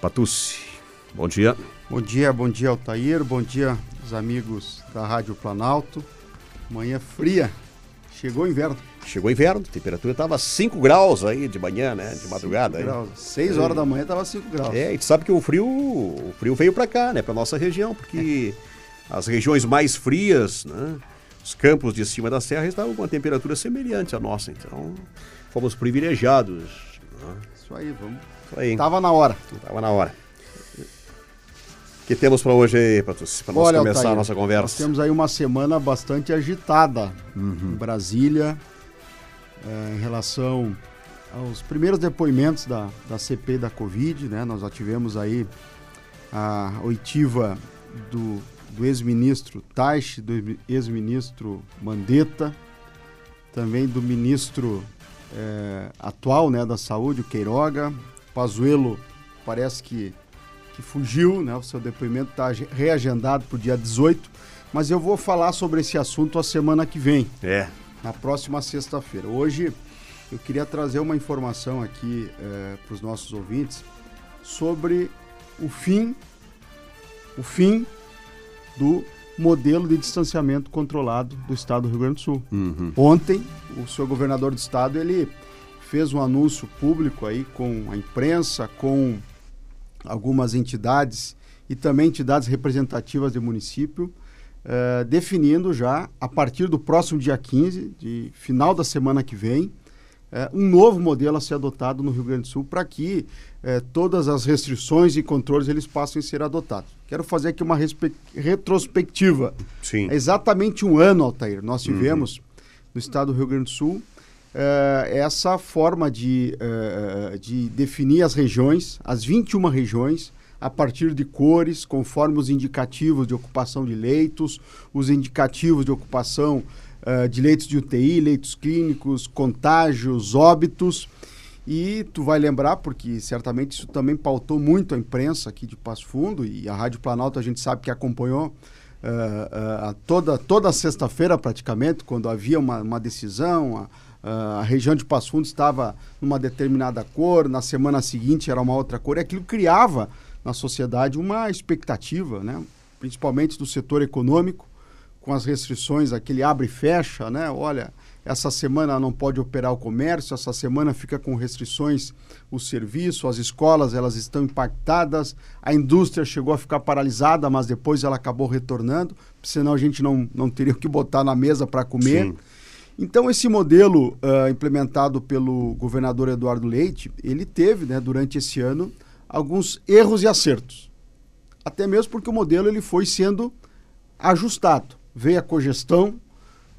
Patucci, bom dia. Bom dia, bom dia Altair, bom dia os amigos da Rádio Planalto. Manhã fria, chegou o inverno. Chegou o inverno, a temperatura estava 5 graus aí de manhã, né? De madrugada. 6 horas da manhã estava 5 graus. É, a gente sabe que o frio, o frio veio para cá, né? Para nossa região, porque é. as regiões mais frias, né? Os campos de cima da serra estavam com uma temperatura semelhante à nossa, então fomos privilegiados. Né? Isso aí, vamos. Aí. Tava na hora. Tava na hora. O que temos para hoje aí, para nós começar Altair, a nossa conversa? Nós temos aí uma semana bastante agitada uhum. em Brasília, é, em relação aos primeiros depoimentos da, da CP da Covid, né? Nós já tivemos aí a oitiva do, do ex-ministro Taish, do ex-ministro Mandetta, também do ministro é, atual né, da Saúde, o Queiroga. Pazuello parece que, que fugiu, né? O seu depoimento está reagendado para o dia 18, mas eu vou falar sobre esse assunto a semana que vem. É na próxima sexta-feira. Hoje eu queria trazer uma informação aqui é, para os nossos ouvintes sobre o fim, o fim do modelo de distanciamento controlado do Estado do Rio Grande do Sul. Uhum. Ontem, o senhor governador do Estado ele fez um anúncio público aí com a imprensa, com algumas entidades e também entidades representativas do município, uh, definindo já, a partir do próximo dia 15, de final da semana que vem, uh, um novo modelo a ser adotado no Rio Grande do Sul para que uh, todas as restrições e controles eles passem a ser adotados. Quero fazer aqui uma retrospectiva. Sim. É exatamente um ano, Altair, nós uhum. tivemos uhum. no estado do Rio Grande do Sul essa forma de, de definir as regiões, as 21 regiões, a partir de cores, conforme os indicativos de ocupação de leitos, os indicativos de ocupação uh, de leitos de UTI, leitos clínicos, contágios, óbitos. E tu vai lembrar, porque certamente isso também pautou muito a imprensa aqui de Passo Fundo e a Rádio Planalto a gente sabe que acompanhou uh, uh, toda, toda sexta-feira praticamente, quando havia uma, uma decisão, a região de Passo Fundo estava numa determinada cor, na semana seguinte era uma outra cor, e aquilo criava na sociedade uma expectativa, né? principalmente do setor econômico, com as restrições, aquele abre e fecha, né? Olha, essa semana não pode operar o comércio, essa semana fica com restrições o serviço, as escolas elas estão impactadas, a indústria chegou a ficar paralisada, mas depois ela acabou retornando, senão a gente não, não teria o que botar na mesa para comer. Sim. Então, esse modelo uh, implementado pelo governador Eduardo Leite, ele teve, né, durante esse ano, alguns erros e acertos. Até mesmo porque o modelo ele foi sendo ajustado. Veio a cogestão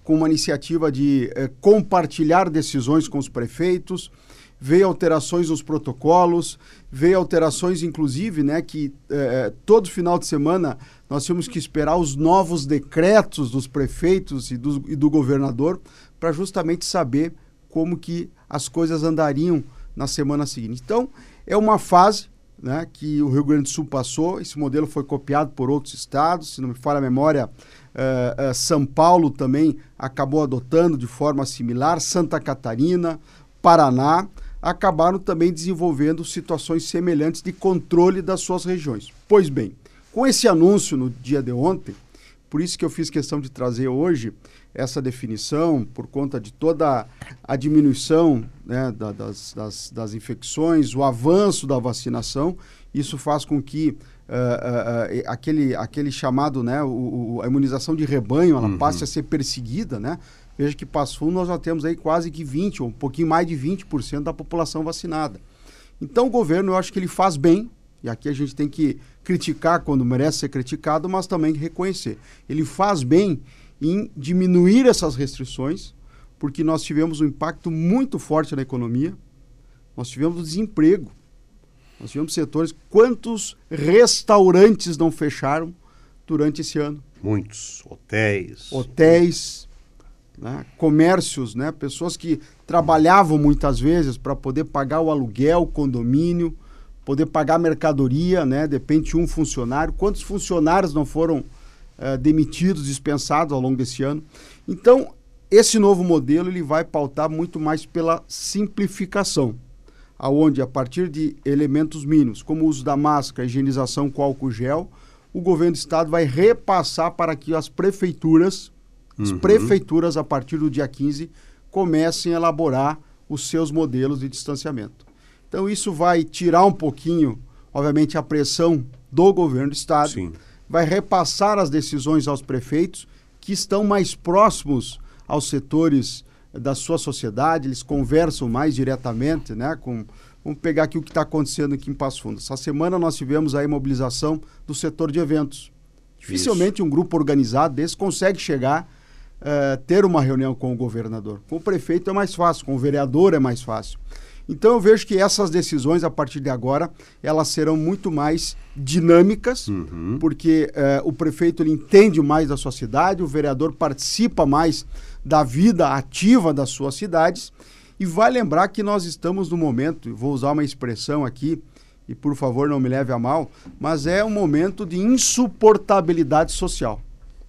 com uma iniciativa de eh, compartilhar decisões com os prefeitos, veio alterações nos protocolos, veio alterações, inclusive, né, que eh, todo final de semana nós tínhamos que esperar os novos decretos dos prefeitos e do, e do governador para justamente saber como que as coisas andariam na semana seguinte. Então, é uma fase né, que o Rio Grande do Sul passou. Esse modelo foi copiado por outros estados. Se não me falha a memória, uh, uh, São Paulo também acabou adotando de forma similar. Santa Catarina, Paraná acabaram também desenvolvendo situações semelhantes de controle das suas regiões. Pois bem, com esse anúncio no dia de ontem, por isso que eu fiz questão de trazer hoje essa definição, por conta de toda a diminuição né, da, das, das, das, infecções, o avanço da vacinação, isso faz com que uh, uh, uh, aquele, aquele chamado, né, o, o, a imunização de rebanho, ela uhum. passe a ser perseguida, né? Veja que Passo Fundo nós já temos aí quase que 20, ou um pouquinho mais de 20% da população vacinada. Então o governo, eu acho que ele faz bem, e aqui a gente tem que criticar quando merece ser criticado, mas também reconhecer. Ele faz bem em diminuir essas restrições, porque nós tivemos um impacto muito forte na economia, nós tivemos desemprego, nós tivemos setores. Quantos restaurantes não fecharam durante esse ano? Muitos. Hotéis. Hotéis, né? comércios, né? pessoas que trabalhavam muitas vezes para poder pagar o aluguel, o condomínio, poder pagar a mercadoria, né? Depende de um funcionário. Quantos funcionários não foram uh, demitidos, dispensados ao longo desse ano? Então, esse novo modelo ele vai pautar muito mais pela simplificação. aonde a partir de elementos mínimos, como o uso da máscara, higienização com álcool gel, o governo do estado vai repassar para que as prefeituras, uhum. as prefeituras a partir do dia 15 comecem a elaborar os seus modelos de distanciamento. Então isso vai tirar um pouquinho, obviamente, a pressão do governo do estado, Sim. vai repassar as decisões aos prefeitos que estão mais próximos aos setores da sua sociedade, eles conversam mais diretamente, né, com Vamos pegar aqui o que está acontecendo aqui em Passo Fundo. Essa semana nós tivemos a mobilização do setor de eventos. Dificilmente Isso. um grupo organizado desse consegue chegar, uh, ter uma reunião com o governador. Com o prefeito é mais fácil, com o vereador é mais fácil. Então eu vejo que essas decisões, a partir de agora, elas serão muito mais dinâmicas, uhum. porque uh, o prefeito ele entende mais da sua cidade, o vereador participa mais da vida ativa das suas cidades. E vai lembrar que nós estamos no momento, vou usar uma expressão aqui, e por favor não me leve a mal, mas é um momento de insuportabilidade social.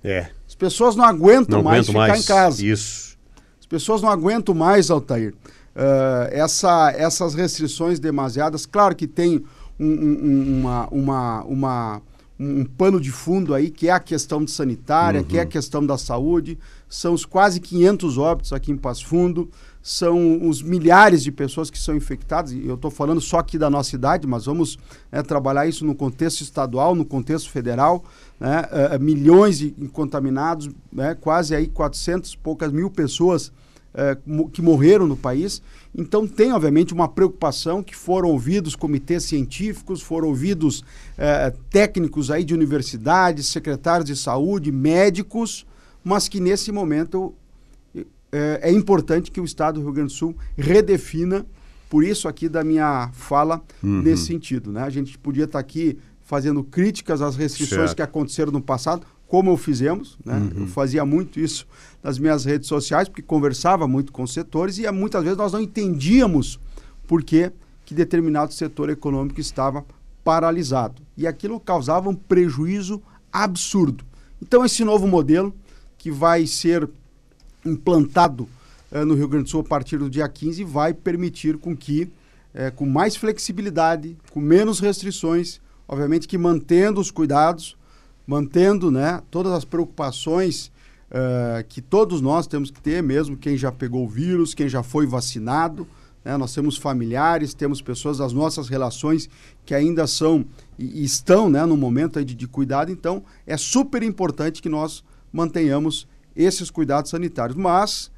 É. As pessoas não aguentam não mais ficar mais. em casa. Isso. As pessoas não aguentam mais, Altair. Uh, essa, essas restrições demasiadas, claro que tem um, um, uma, uma, uma, um pano de fundo aí, que é a questão sanitária, uhum. que é a uhum. questão da saúde. São os quase 500 óbitos aqui em Passo Fundo, são os milhares de pessoas que são infectadas. E eu estou falando só aqui da nossa cidade, mas vamos né, trabalhar isso no contexto estadual, no contexto federal. Né, uh, milhões de contaminados, né, quase aí 400 poucas mil pessoas uh, que morreram no país. Então tem, obviamente, uma preocupação que foram ouvidos comitês científicos, foram ouvidos uh, técnicos aí de universidades, secretários de saúde, médicos, mas que nesse momento é, é, importante que o Estado do Rio Grande do Sul redefina, por isso aqui da minha fala uhum. nesse sentido. Né? A gente podia estar tá aqui fazendo críticas às restrições certo. que aconteceram no passado, como fizemos, né? Uhum. Eu fazia muito isso nas minhas redes sociais, porque conversava muito com os setores e muitas vezes nós não entendíamos por que, que determinado setor econômico estava paralisado. E aquilo causava um prejuízo absurdo. Então, esse novo modelo, que vai ser implantado uh, no Rio Grande do Sul a partir do dia 15 vai permitir com que, uh, com mais flexibilidade, com menos restrições, obviamente que mantendo os cuidados, mantendo né, todas as preocupações uh, que todos nós temos que ter, mesmo quem já pegou o vírus, quem já foi vacinado. Né, nós temos familiares, temos pessoas das nossas relações que ainda são e, estão né, no momento de, de cuidado. Então, é super importante que nós mantenhamos esses cuidados sanitários. Mas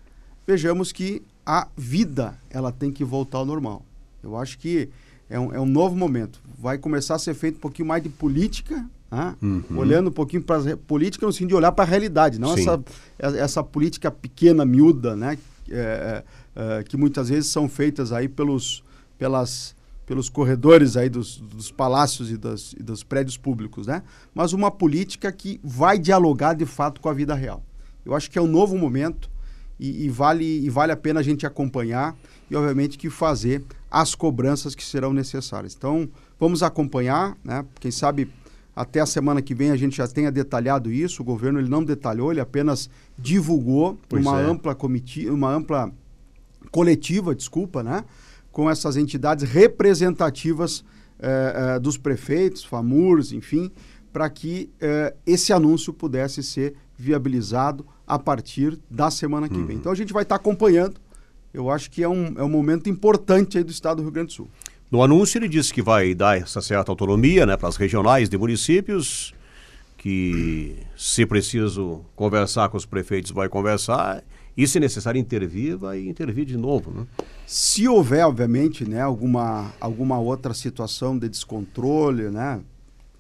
vejamos que a vida ela tem que voltar ao normal. Eu acho que é um, é um novo momento. Vai começar a ser feito um pouquinho mais de política, né? uhum. olhando um pouquinho para a política no sentido de olhar para a realidade, não essa, essa política pequena, miúda, né? É, é, é, que muitas vezes são feitas aí pelos, pelas, pelos corredores aí dos, dos palácios e, das, e dos prédios públicos, né? Mas uma política que vai dialogar de fato com a vida real. Eu acho que é um novo momento e, e, vale, e vale a pena a gente acompanhar e, obviamente, que fazer as cobranças que serão necessárias. Então, vamos acompanhar, né? Quem sabe até a semana que vem a gente já tenha detalhado isso. O governo ele não detalhou, ele apenas divulgou pois uma é. ampla comitiva, uma ampla coletiva, desculpa, né? Com essas entidades representativas eh, eh, dos prefeitos, FAMURs, enfim, para que eh, esse anúncio pudesse ser viabilizado a partir da semana que uhum. vem. Então a gente vai estar tá acompanhando. Eu acho que é um, é um momento importante aí do estado do Rio Grande do Sul. No anúncio ele disse que vai dar essa certa autonomia né, para as regionais de municípios, que se preciso conversar com os prefeitos vai conversar e se necessário intervir, vai intervir de novo. Né? Se houver, obviamente, né, alguma, alguma outra situação de descontrole, né,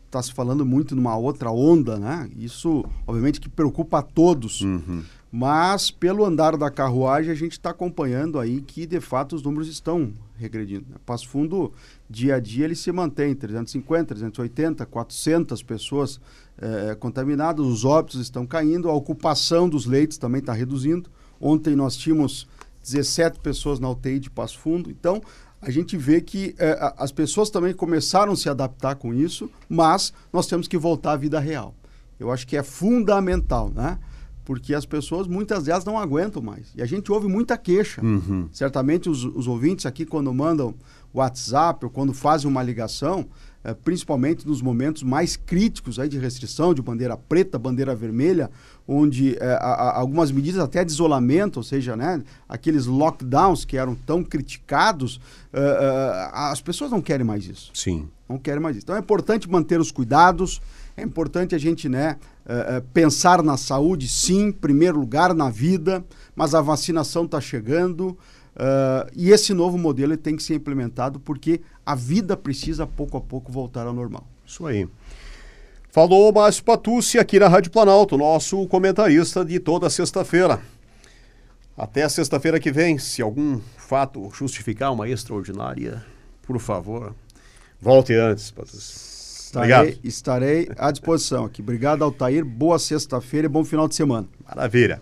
está se falando muito numa outra onda, né? Isso, obviamente, que preocupa a todos. Uhum. Mas, pelo andar da carruagem, a gente está acompanhando aí que, de fato, os números estão regredindo. Né? Passo Fundo, dia a dia, ele se mantém 350, 380, 400 pessoas é, contaminadas, os óbitos estão caindo, a ocupação dos leitos também está reduzindo. Ontem nós tínhamos 17 pessoas na UTI de Passo Fundo. Então, a gente vê que é, as pessoas também começaram a se adaptar com isso, mas nós temos que voltar à vida real. Eu acho que é fundamental, né? Porque as pessoas, muitas delas, não aguentam mais. E a gente ouve muita queixa. Uhum. Certamente os, os ouvintes aqui, quando mandam WhatsApp ou quando fazem uma ligação, eh, principalmente nos momentos mais críticos aí de restrição, de bandeira preta, bandeira vermelha, onde eh, a- a- algumas medidas até de isolamento, ou seja, né, aqueles lockdowns que eram tão criticados, eh, as pessoas não querem mais isso Sim. não querem mais isso. Então é importante manter os cuidados, é importante a gente né, pensar na saúde, sim, em primeiro lugar na vida, mas a vacinação está chegando eh, e esse novo modelo tem que ser implementado porque a vida precisa pouco a pouco voltar ao normal. Isso aí. Falou Márcio Patucci aqui na Rádio Planalto, nosso comentarista de toda sexta-feira. Até sexta-feira que vem, se algum fato justificar uma extraordinária, por favor, volte antes. Patucci. Estarei, Obrigado. estarei à disposição aqui. Obrigado, Altair. Boa sexta-feira e bom final de semana. Maravilha.